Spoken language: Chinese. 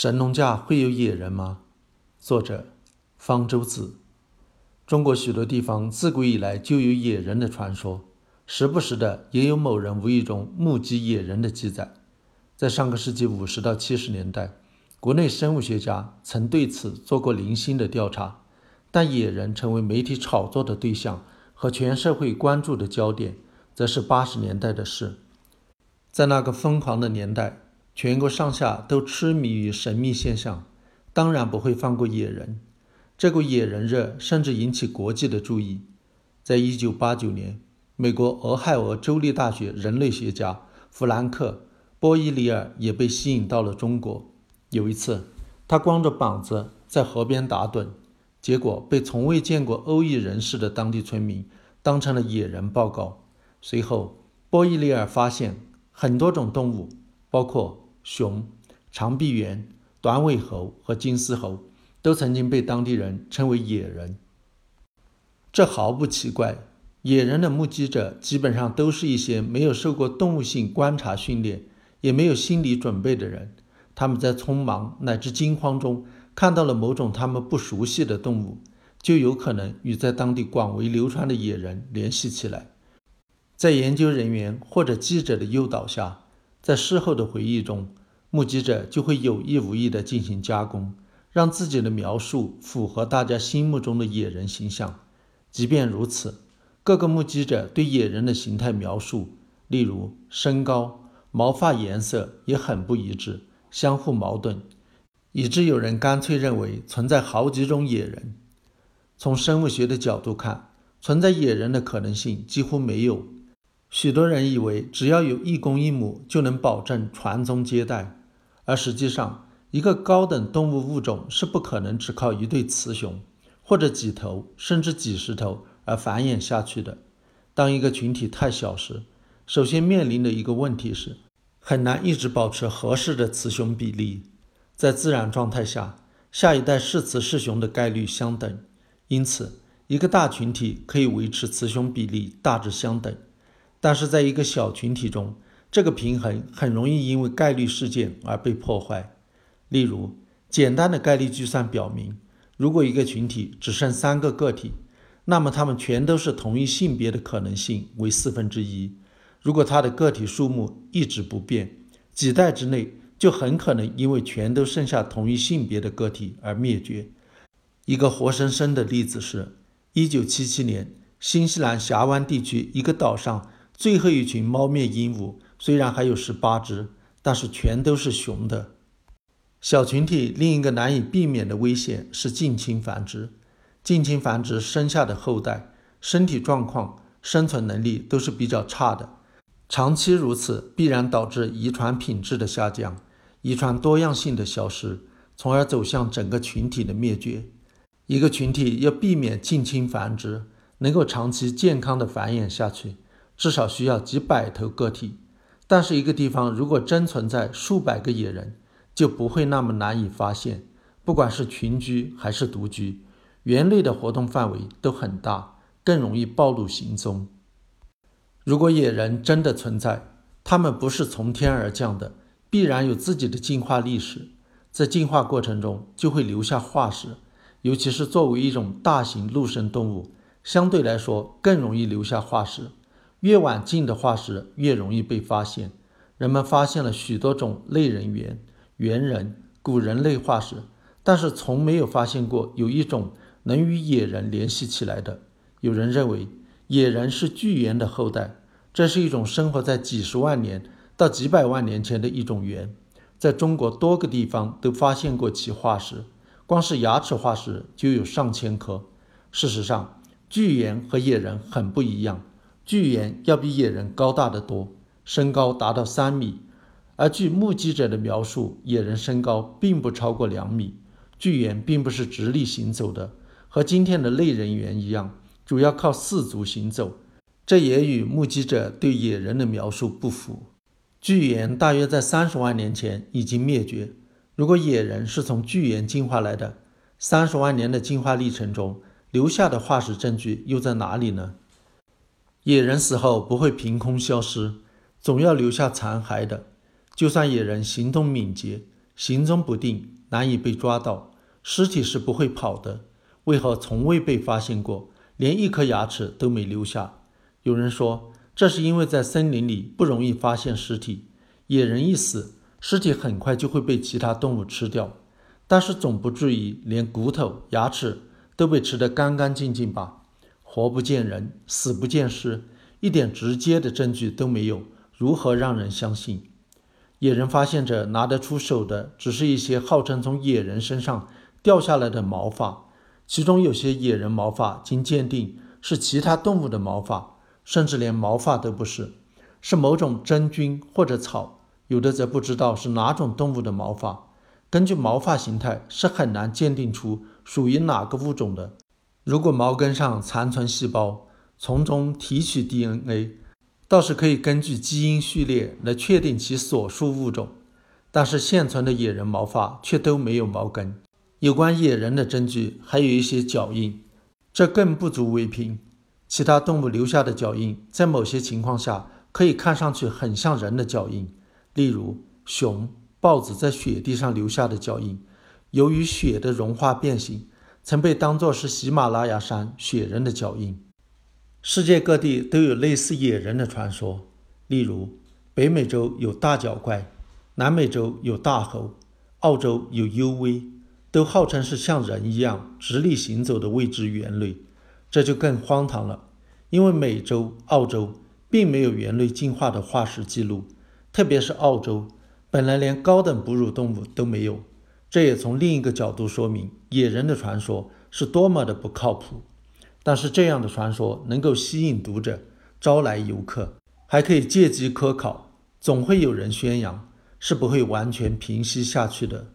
神农架会有野人吗？作者：方舟子。中国许多地方自古以来就有野人的传说，时不时的也有某人无意中目击野人的记载。在上个世纪五十到七十年代，国内生物学家曾对此做过零星的调查，但野人成为媒体炒作的对象和全社会关注的焦点，则是八十年代的事。在那个疯狂的年代。全国上下都痴迷于神秘现象，当然不会放过野人。这股野人热甚至引起国际的注意。在一九八九年，美国俄亥俄州立大学人类学家弗兰克·波伊里尔也被吸引到了中国。有一次，他光着膀子在河边打盹，结果被从未见过欧裔人士的当地村民当成了野人报告。随后，波伊里尔发现很多种动物，包括。熊、长臂猿、短尾猴和金丝猴都曾经被当地人称为野人，这毫不奇怪。野人的目击者基本上都是一些没有受过动物性观察训练，也没有心理准备的人。他们在匆忙乃至惊慌中看到了某种他们不熟悉的动物，就有可能与在当地广为流传的野人联系起来。在研究人员或者记者的诱导下，在事后的回忆中。目击者就会有意无意地进行加工，让自己的描述符合大家心目中的野人形象。即便如此，各个目击者对野人的形态描述，例如身高、毛发颜色，也很不一致，相互矛盾，以致有人干脆认为存在好几种野人。从生物学的角度看，存在野人的可能性几乎没有。许多人以为只要有一公一母，就能保证传宗接代。而实际上，一个高等动物物种是不可能只靠一对雌雄，或者几头甚至几十头而繁衍下去的。当一个群体太小时，首先面临的一个问题是，很难一直保持合适的雌雄比例。在自然状态下，下一代是雌是雄的概率相等，因此一个大群体可以维持雌雄比例大致相等。但是在一个小群体中，这个平衡很容易因为概率事件而被破坏。例如，简单的概率计算表明，如果一个群体只剩三个个体，那么它们全都是同一性别的可能性为四分之一。如果它的个体数目一直不变，几代之内就很可能因为全都剩下同一性别的个体而灭绝。一个活生生的例子是，1977年，新西兰峡湾地区一个岛上最后一群猫面鹦鹉。虽然还有十八只，但是全都是雄的。小群体另一个难以避免的危险是近亲繁殖。近亲繁殖生下的后代身体状况、生存能力都是比较差的，长期如此必然导致遗传品质的下降，遗传多样性的消失，从而走向整个群体的灭绝。一个群体要避免近亲繁殖，能够长期健康的繁衍下去，至少需要几百头个体。但是，一个地方如果真存在数百个野人，就不会那么难以发现。不管是群居还是独居，猿类的活动范围都很大，更容易暴露行踪。如果野人真的存在，他们不是从天而降的，必然有自己的进化历史，在进化过程中就会留下化石。尤其是作为一种大型陆生动物，相对来说更容易留下化石。越晚近的化石越容易被发现。人们发现了许多种类人猿、猿人、古人类化石，但是从没有发现过有一种能与野人联系起来的。有人认为野人是巨猿的后代，这是一种生活在几十万年到几百万年前的一种猿，在中国多个地方都发现过其化石，光是牙齿化石就有上千颗。事实上，巨猿和野人很不一样。巨猿要比野人高大得多，身高达到三米，而据目击者的描述，野人身高并不超过两米。巨猿并不是直立行走的，和今天的类人猿一样，主要靠四足行走。这也与目击者对野人的描述不符。巨猿大约在三十万年前已经灭绝。如果野人是从巨猿进化来的，三十万年的进化历程中留下的化石证据又在哪里呢？野人死后不会凭空消失，总要留下残骸的。就算野人行动敏捷，行踪不定，难以被抓到，尸体是不会跑的，为何从未被发现过，连一颗牙齿都没留下？有人说，这是因为在森林里不容易发现尸体，野人一死，尸体很快就会被其他动物吃掉。但是总不至于连骨头、牙齿都被吃得干干净净吧？活不见人，死不见尸，一点直接的证据都没有，如何让人相信？野人发现者拿得出手的，只是一些号称从野人身上掉下来的毛发，其中有些野人毛发经鉴定是其他动物的毛发，甚至连毛发都不是，是某种真菌或者草，有的则不知道是哪种动物的毛发。根据毛发形态是很难鉴定出属于哪个物种的。如果毛根上残存细胞，从中提取 DNA，倒是可以根据基因序列来确定其所属物种。但是现存的野人毛发却都没有毛根。有关野人的证据还有一些脚印，这更不足为凭。其他动物留下的脚印，在某些情况下可以看上去很像人的脚印，例如熊。豹子在雪地上留下的脚印，由于雪的融化变形，曾被当作是喜马拉雅山雪人的脚印。世界各地都有类似野人的传说，例如北美洲有大脚怪，南美洲有大猴，澳洲有幽微，都号称是像人一样直立行走的未知猿类。这就更荒唐了，因为美洲、澳洲并没有猿类进化的化石记录，特别是澳洲。本来连高等哺乳动物都没有，这也从另一个角度说明野人的传说是多么的不靠谱。但是这样的传说能够吸引读者，招来游客，还可以借机科考，总会有人宣扬，是不会完全平息下去的。